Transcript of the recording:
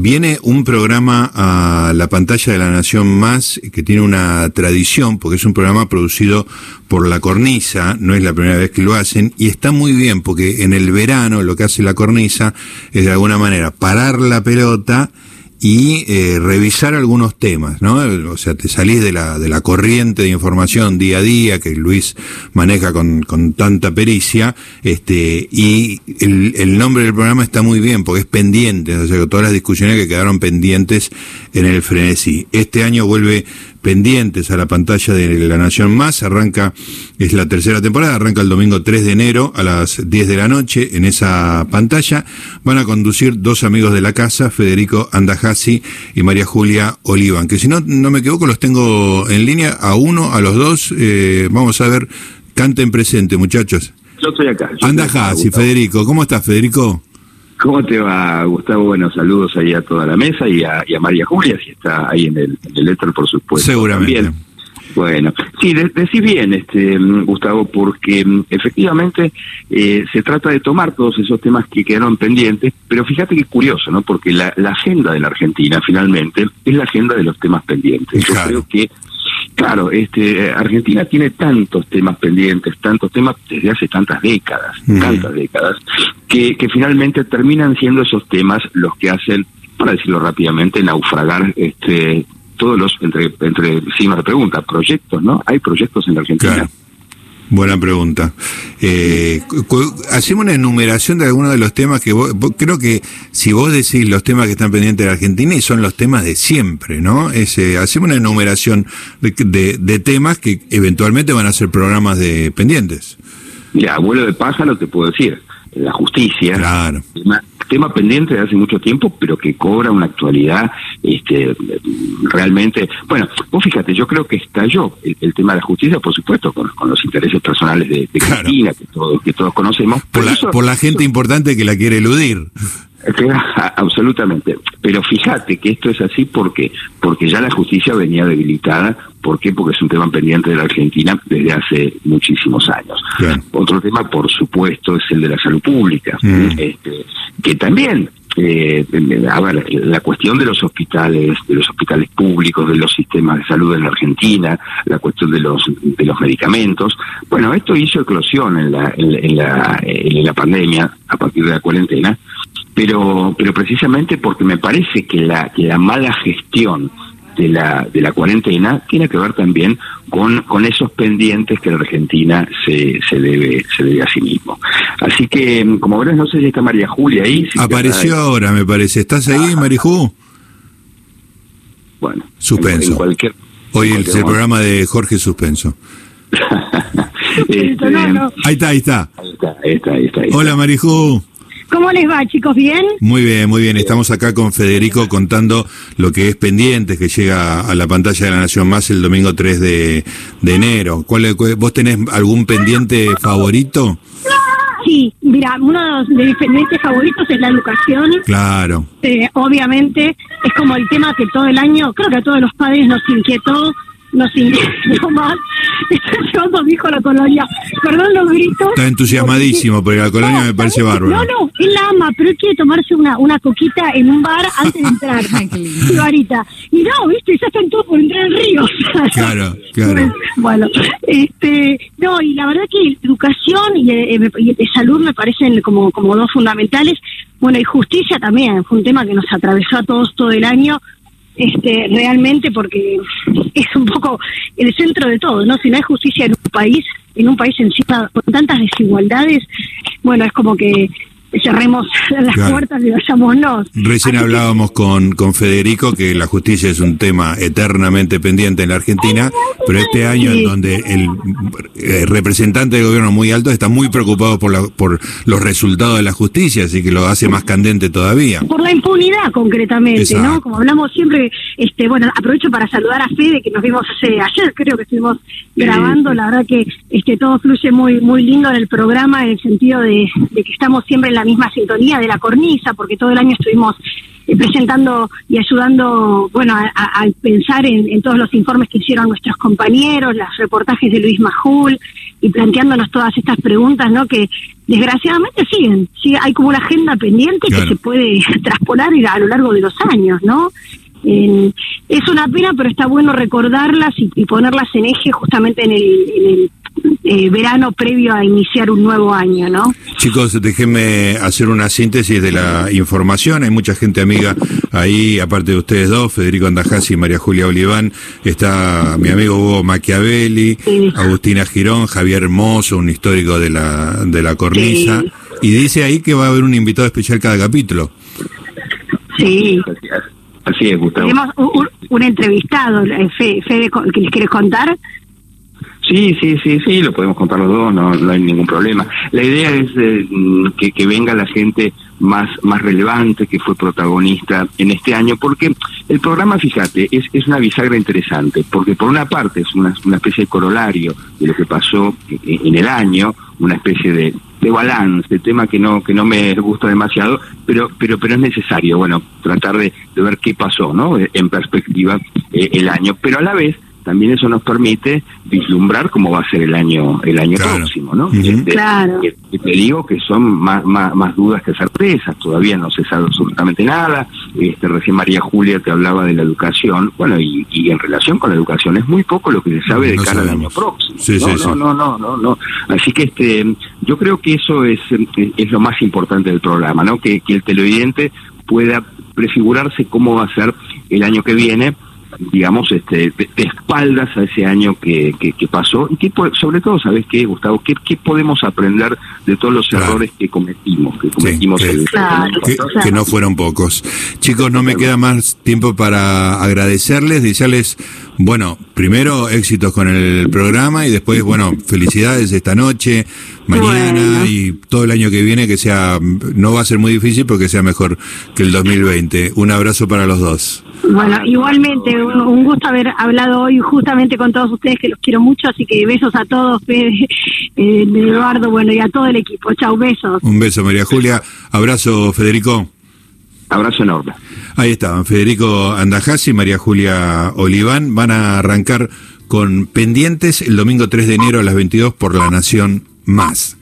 viene un programa a la pantalla de la Nación Más que tiene una tradición, porque es un programa producido por La Cornisa, no es la primera vez que lo hacen, y está muy bien, porque en el verano lo que hace La Cornisa es de alguna manera parar la pelota y eh, revisar algunos temas, ¿no? O sea, te salís de la, de la corriente de información día a día que Luis maneja con, con tanta pericia, este, y el, el, nombre del programa está muy bien porque es pendiente, o sea, todas las discusiones que quedaron pendientes en el frenesí. Este año vuelve pendientes a la pantalla de La Nación Más. Arranca, es la tercera temporada, arranca el domingo 3 de enero a las 10 de la noche en esa pantalla. Van a conducir dos amigos de la casa, Federico Andajasi y María Julia Olivan, que si no, no me equivoco, los tengo en línea a uno, a los dos. Eh, vamos a ver, canten presente, muchachos. Yo estoy acá. Andajasi, Federico. ¿Cómo estás, Federico? ¿Cómo te va, Gustavo? Bueno, saludos ahí a toda la mesa y a, María Julia, si está ahí en el, en por supuesto. Seguramente. Bueno, sí, decís bien, este, Gustavo, porque mm, efectivamente eh, se trata de tomar todos esos temas que quedaron pendientes, pero fíjate que es curioso, ¿no? Porque la, agenda de la Argentina, finalmente, es la agenda de los temas pendientes. Yo creo que Claro, este, Argentina tiene tantos temas pendientes, tantos temas desde hace tantas décadas, tantas décadas, que, que finalmente terminan siendo esos temas los que hacen, para decirlo rápidamente, naufragar este, todos los, entre, entre signos de pregunta, proyectos, ¿no? Hay proyectos en la Argentina. Buena pregunta. Eh, hacemos una enumeración de algunos de los temas que vos, creo que si vos decís los temas que están pendientes de Argentina y son los temas de siempre, ¿no? Eh, hacemos una enumeración de, de, temas que eventualmente van a ser programas de pendientes. Ya, abuelo de pájaro te puedo decir, la justicia, claro tema pendiente de hace mucho tiempo, pero que cobra una actualidad este, realmente. Bueno, vos fíjate, yo creo que estalló el, tema de la justicia, por supuesto, con, los intereses personales de, de Cristina, que todos, que todos conocemos. Por la, por la gente importante que la quiere eludir. Absolutamente. Pero fíjate que esto es así porque porque ya la justicia venía debilitada. ¿Por qué? Porque es un tema pendiente de la Argentina desde hace muchísimos años. Otro tema, por supuesto, es el de la salud pública, mm. este, que también eh, a ver, la cuestión de los hospitales, de los hospitales públicos, de los sistemas de salud en la Argentina, la cuestión de los de los medicamentos, bueno, esto hizo eclosión en la en la, en la pandemia a partir de la cuarentena pero pero precisamente porque me parece que la que la mala gestión de la de la cuarentena tiene que ver también con con esos pendientes que la Argentina se se debe se debe a sí mismo. Así que como verás no sé si está María Julia ahí apareció ahora me parece. Estás ahí ah. Mariju bueno suspenso. cualquier, hoy es el programa de Jorge suspenso. Este, ahí está ahí está. Ahí está ahí está, ahí está, hola Mariju ¿Cómo les va, chicos? ¿Bien? Muy bien, muy bien. Estamos acá con Federico contando lo que es pendiente, que llega a la pantalla de la Nación Más el domingo 3 de, enero. ¿Cuál, ¿Vos tenés algún pendiente favorito? Sí, mira, uno de mis pendientes favoritos es la educación. Claro. Eh, obviamente es como el tema que todo el año, creo que a todos los padres nos inquietó nos inquietó más. Está llevando a la colonia. Perdón los gritos. Está entusiasmadísimo, porque la colonia me parece bárbaro. No, no, él la ama, pero él quiere tomarse una, una coquita en un bar antes de entrar. Barita. Y no, viste, ya están todos por entrar al río. claro, claro. Bueno, este, no, y la verdad que educación y, eh, y salud me parecen como, como dos fundamentales. Bueno, y justicia también, fue un tema que nos atravesó a todos todo el año este, realmente porque es un poco el centro de todo, ¿no? Si no hay justicia en un país, en un país encima con tantas desigualdades, bueno, es como que cerremos las puertas y vayámonos. Recién hablábamos con, con Federico que la justicia es un tema eternamente pendiente en la Argentina, pero este año en donde el, eh, representante del gobierno muy alto está muy preocupado por, la, por los resultados de la justicia, así que lo hace más candente todavía. Por la impunidad concretamente, ¿no? Como hablamos siempre, este bueno, aprovecho para saludar a Fede que nos vimos hace ayer, creo que estuvimos grabando, la verdad que este todo fluye muy muy lindo en el programa en el sentido de, de que estamos siempre en la misma sintonía de la cornisa, porque todo el año estuvimos eh, presentando y ayudando, bueno, a, pensar en, todos los informes que hicieron nuestros compañeros, los reportajes de Luis Majul, y planteándonos todas estas preguntas, ¿no? Que desgraciadamente siguen, sí, hay como una agenda pendiente que se puede traspolar a lo largo de los años, ¿no? es una pena, pero está bueno recordarlas y, ponerlas en eje justamente en el, eh, verano previo a iniciar un nuevo año, ¿no? Chicos, déjenme hacer una síntesis de la información. Hay mucha gente amiga ahí, aparte de ustedes dos, Federico Andajasi y María Julia Oliván. Está mi amigo Hugo Machiavelli, Agustina Girón, Javier Hermoso, un histórico de la, de la cornisa. Y dice ahí que va a haber un invitado especial cada capítulo. Sí. Así es, Gustavo. Tenemos un, entrevistado, eh, Fede, que les quieres contar. Sí, sí, sí, sí, lo podemos contar los dos, no, no hay ningún problema. La idea es eh, que, venga la gente más, más relevante que fue protagonista en este año, porque el programa, fíjate, es, es una bisagra interesante, porque por una parte es una, una especie de corolario de lo que pasó en el año, una especie de, de balance, de tema que no que no me gusta demasiado, pero pero pero es necesario, bueno, tratar de, de ver qué pasó, ¿no? En perspectiva eh, el año, pero a la vez también eso nos permite vislumbrar cómo va a ser el año el año próximo, ¿no? Este, claro. Que, te digo que son más, más, dudas que certezas, todavía no se sabe absolutamente nada. Este, recién María Julia te hablaba de la educación, bueno, y, en relación con la educación es muy poco lo que se sabe de cara al año próximo. Sí, no, sí, no, no, no, no, Así que este, yo creo que eso es, es lo más importante del programa, ¿no? Que, que el televidente pueda prefigurarse cómo va a ser el año que viene digamos, este, de, espaldas a ese año que, que, pasó y que sobre todo, ¿sabes qué, Gustavo? ¿Qué, qué podemos aprender de todos los errores que cometimos? Que cometimos el, que, no fueron pocos. Chicos, no me queda más tiempo para agradecerles, desearles, bueno, primero éxitos con el programa y después, bueno, felicidades esta noche, mañana y todo el año que viene, que sea, no va a ser muy difícil porque sea mejor que el 2020. Un abrazo para los dos. Bueno, igualmente, un, gusto haber hablado hoy justamente con todos ustedes, que los quiero mucho, así que besos a todos, Fede, eh, Eduardo, bueno, y a todo el equipo. Chau, besos. Un beso, María Julia. Abrazo, Federico. Abrazo enorme. Ahí estaban, Federico Andajasi y María Julia Oliván. Van a arrancar con pendientes el domingo 3 de enero a las 22 por La Nación Más.